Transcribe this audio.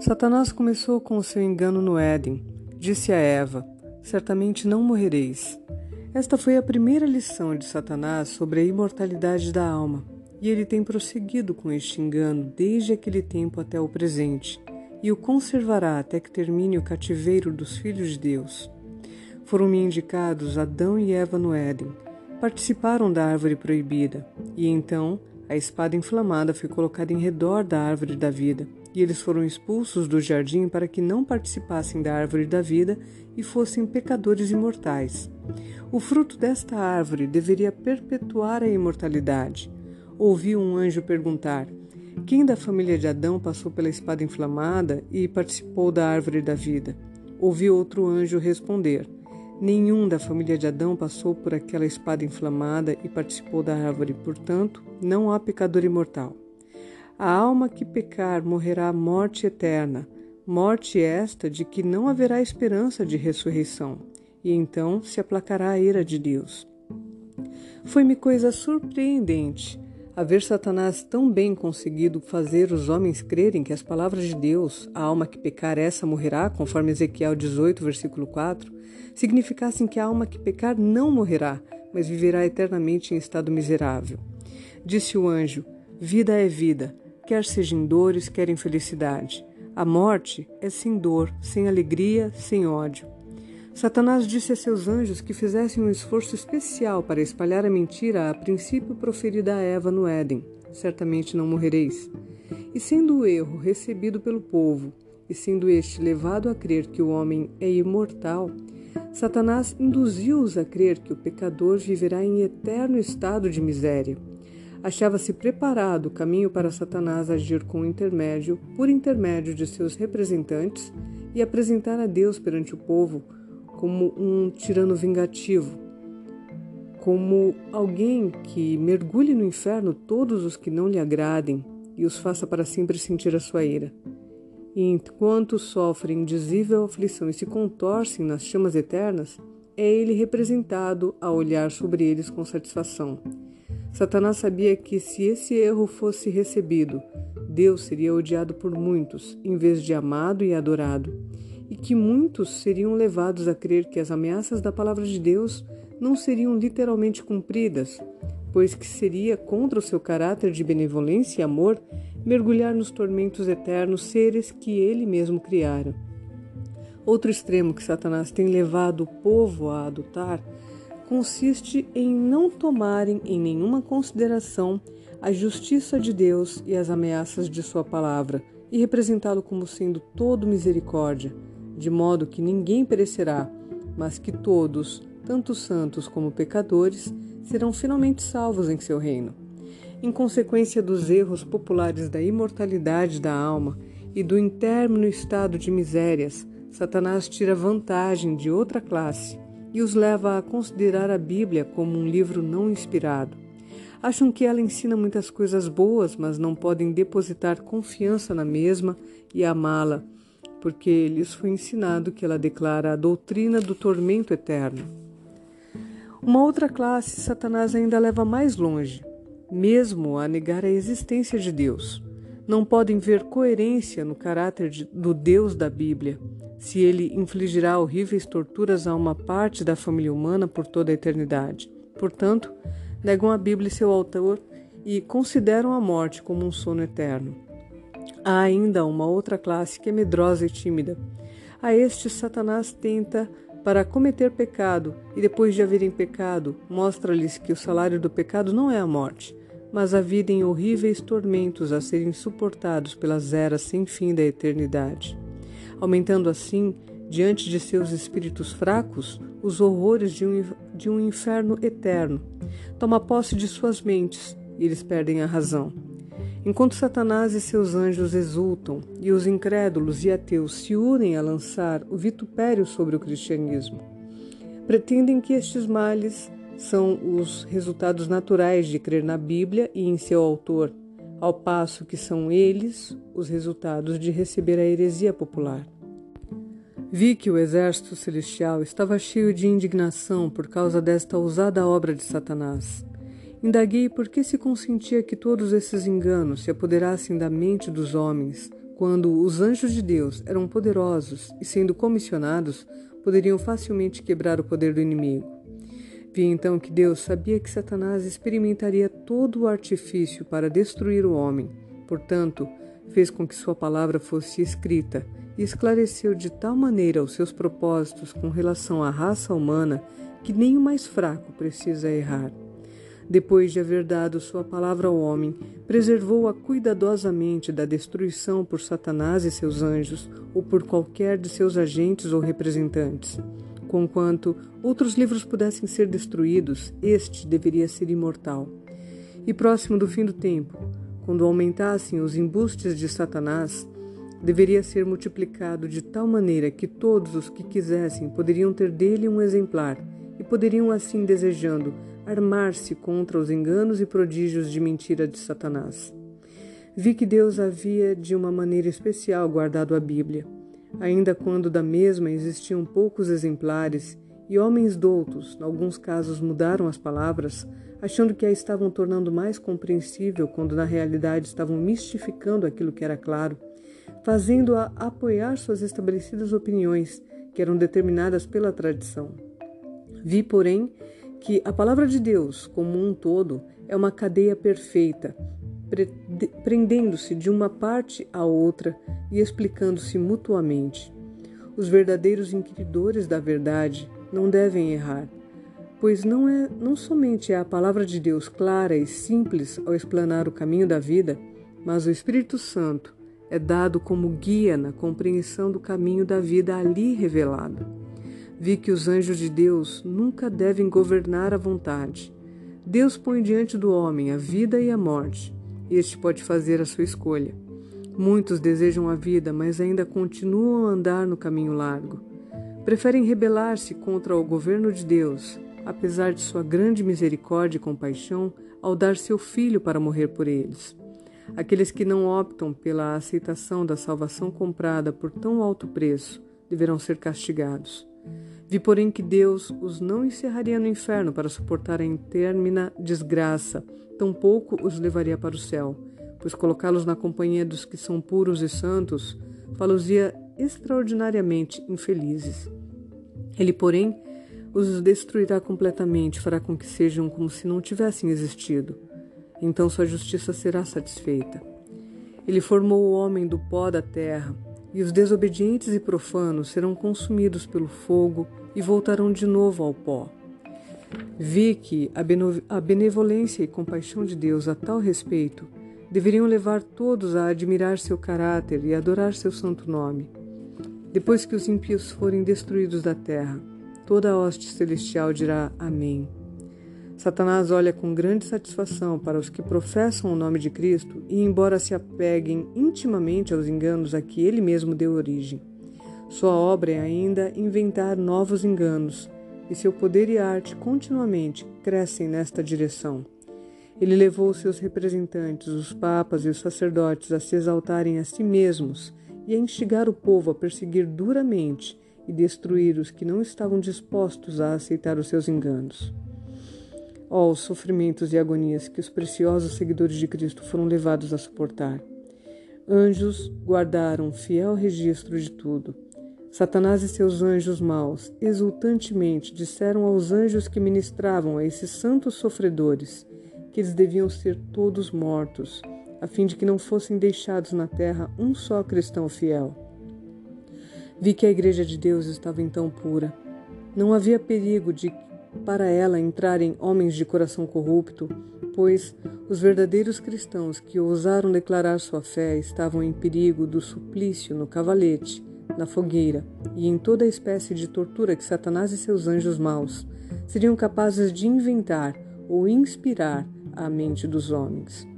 Satanás começou com o seu engano no Éden. Disse a Eva: Certamente não morrereis. Esta foi a primeira lição de Satanás sobre a imortalidade da alma, e ele tem prosseguido com este engano desde aquele tempo até o presente, e o conservará até que termine o cativeiro dos filhos de Deus. Foram-me indicados Adão e Eva no Éden. Participaram da árvore proibida, e então a espada inflamada foi colocada em redor da árvore da vida, e eles foram expulsos do jardim para que não participassem da árvore da vida e fossem pecadores imortais. O fruto desta árvore deveria perpetuar a imortalidade. Ouvi um anjo perguntar: Quem da família de Adão passou pela espada inflamada e participou da árvore da vida? Ouvi outro anjo responder: Nenhum da família de Adão passou por aquela espada inflamada e participou da árvore, portanto, não há pecador imortal. A alma que pecar morrerá morte eterna, morte esta de que não haverá esperança de ressurreição, e então se aplacará a ira de Deus. Foi-me coisa surpreendente haver Satanás tão bem conseguido fazer os homens crerem que as palavras de Deus, a alma que pecar, essa morrerá, conforme Ezequiel 18, versículo 4, significassem que a alma que pecar não morrerá, mas viverá eternamente em estado miserável. Disse o anjo: Vida é vida, quer seja em dores, quer em felicidade. A morte é sem dor, sem alegria, sem ódio. Satanás disse a seus anjos que fizessem um esforço especial para espalhar a mentira a princípio proferida a Eva no Éden: certamente não morrereis. E sendo o erro recebido pelo povo, e sendo este levado a crer que o homem é imortal, Satanás induziu-os a crer que o pecador viverá em eterno estado de miséria. Achava-se preparado o caminho para Satanás agir com intermédio, por intermédio de seus representantes, e apresentar a Deus perante o povo como um tirano vingativo, como alguém que mergulhe no inferno todos os que não lhe agradem e os faça para sempre sentir a sua ira. E enquanto sofrem indizível aflição e se contorcem nas chamas eternas, é ele representado a olhar sobre eles com satisfação. Satanás sabia que se esse erro fosse recebido, Deus seria odiado por muitos, em vez de amado e adorado e que muitos seriam levados a crer que as ameaças da palavra de Deus não seriam literalmente cumpridas, pois que seria contra o seu caráter de benevolência e amor mergulhar nos tormentos eternos seres que ele mesmo criara. Outro extremo que Satanás tem levado o povo a adotar consiste em não tomarem em nenhuma consideração a justiça de Deus e as ameaças de sua palavra, e representá-lo como sendo todo misericórdia, de modo que ninguém perecerá, mas que todos, tanto santos como pecadores, serão finalmente salvos em seu reino. Em consequência dos erros populares da imortalidade da alma e do interno estado de misérias, Satanás tira vantagem de outra classe e os leva a considerar a Bíblia como um livro não inspirado. Acham que ela ensina muitas coisas boas, mas não podem depositar confiança na mesma e amá-la porque lhes foi ensinado que ela declara a doutrina do tormento eterno. Uma outra classe, Satanás ainda leva mais longe, mesmo a negar a existência de Deus. Não podem ver coerência no caráter de, do Deus da Bíblia, se ele infligirá horríveis torturas a uma parte da família humana por toda a eternidade. Portanto, negam a Bíblia e seu autor e consideram a morte como um sono eterno. Há ainda uma outra classe que é medrosa e tímida. A estes Satanás tenta para cometer pecado e depois de haverem pecado, mostra-lhes que o salário do pecado não é a morte, mas a vida em horríveis tormentos a serem suportados pelas eras sem fim da eternidade. Aumentando assim, diante de seus espíritos fracos, os horrores de um, de um inferno eterno. Toma posse de suas mentes e eles perdem a razão. Enquanto Satanás e seus anjos exultam e os incrédulos e ateus se unem a lançar o vitupério sobre o cristianismo, pretendem que estes males são os resultados naturais de crer na Bíblia e em seu autor, ao passo que são eles os resultados de receber a heresia popular. Vi que o exército celestial estava cheio de indignação por causa desta ousada obra de Satanás. Indaguei por que se consentia que todos esses enganos se apoderassem da mente dos homens, quando os anjos de Deus eram poderosos e, sendo comissionados, poderiam facilmente quebrar o poder do inimigo. Vi então que Deus sabia que Satanás experimentaria todo o artifício para destruir o homem. Portanto, fez com que sua palavra fosse escrita e esclareceu de tal maneira os seus propósitos com relação à raça humana que nem o mais fraco precisa errar. Depois de haver dado sua palavra ao homem, preservou-a cuidadosamente da destruição por Satanás e seus anjos, ou por qualquer de seus agentes ou representantes. Conquanto outros livros pudessem ser destruídos, este deveria ser imortal. E próximo do fim do tempo, quando aumentassem os embustes de Satanás, deveria ser multiplicado de tal maneira que todos os que quisessem poderiam ter dele um exemplar e poderiam assim desejando armar-se contra os enganos e prodígios de mentira de Satanás. Vi que Deus havia de uma maneira especial guardado a Bíblia, ainda quando da mesma existiam poucos exemplares e homens doutos, em alguns casos, mudaram as palavras, achando que a estavam tornando mais compreensível quando na realidade estavam mistificando aquilo que era claro, fazendo-a apoiar suas estabelecidas opiniões, que eram determinadas pela tradição. Vi, porém, que a palavra de Deus, como um todo, é uma cadeia perfeita, prendendo-se de uma parte à outra e explicando-se mutuamente. Os verdadeiros inquiridores da verdade não devem errar, pois não é não somente é a palavra de Deus clara e simples ao explanar o caminho da vida, mas o Espírito Santo é dado como guia na compreensão do caminho da vida ali revelado. Vi que os anjos de Deus nunca devem governar a vontade. Deus põe diante do homem a vida e a morte. Este pode fazer a sua escolha. Muitos desejam a vida, mas ainda continuam a andar no caminho largo. Preferem rebelar-se contra o governo de Deus, apesar de sua grande misericórdia e compaixão ao dar seu filho para morrer por eles. Aqueles que não optam pela aceitação da salvação comprada por tão alto preço deverão ser castigados. Vi, porém, que Deus os não encerraria no inferno para suportar a intermina desgraça, tampouco os levaria para o céu, pois colocá-los na companhia dos que são puros e santos falosia extraordinariamente infelizes. Ele, porém, os destruirá completamente, fará com que sejam como se não tivessem existido. Então sua justiça será satisfeita. Ele formou o homem do pó da terra, e os desobedientes e profanos serão consumidos pelo fogo e voltarão de novo ao pó. Vi que a benevolência e compaixão de Deus a tal respeito deveriam levar todos a admirar seu caráter e adorar seu santo nome. Depois que os ímpios forem destruídos da terra, toda a hoste celestial dirá Amém. Satanás olha com grande satisfação para os que professam o nome de Cristo e, embora se apeguem intimamente aos enganos a que ele mesmo deu origem, sua obra é ainda inventar novos enganos, e seu poder e arte continuamente crescem nesta direção. Ele levou seus representantes, os papas e os sacerdotes, a se exaltarem a si mesmos e a instigar o povo a perseguir duramente e destruir os que não estavam dispostos a aceitar os seus enganos. Ó, oh, os sofrimentos e agonias que os preciosos seguidores de Cristo foram levados a suportar. Anjos guardaram fiel registro de tudo Satanás e seus anjos maus exultantemente disseram aos anjos que ministravam a esses santos sofredores que eles deviam ser todos mortos, a fim de que não fossem deixados na terra um só cristão fiel. Vi que a igreja de Deus estava então pura. Não havia perigo de para ela entrarem homens de coração corrupto, pois os verdadeiros cristãos que ousaram declarar sua fé estavam em perigo do suplício no cavalete na fogueira e em toda a espécie de tortura que Satanás e seus anjos maus seriam capazes de inventar ou inspirar à mente dos homens.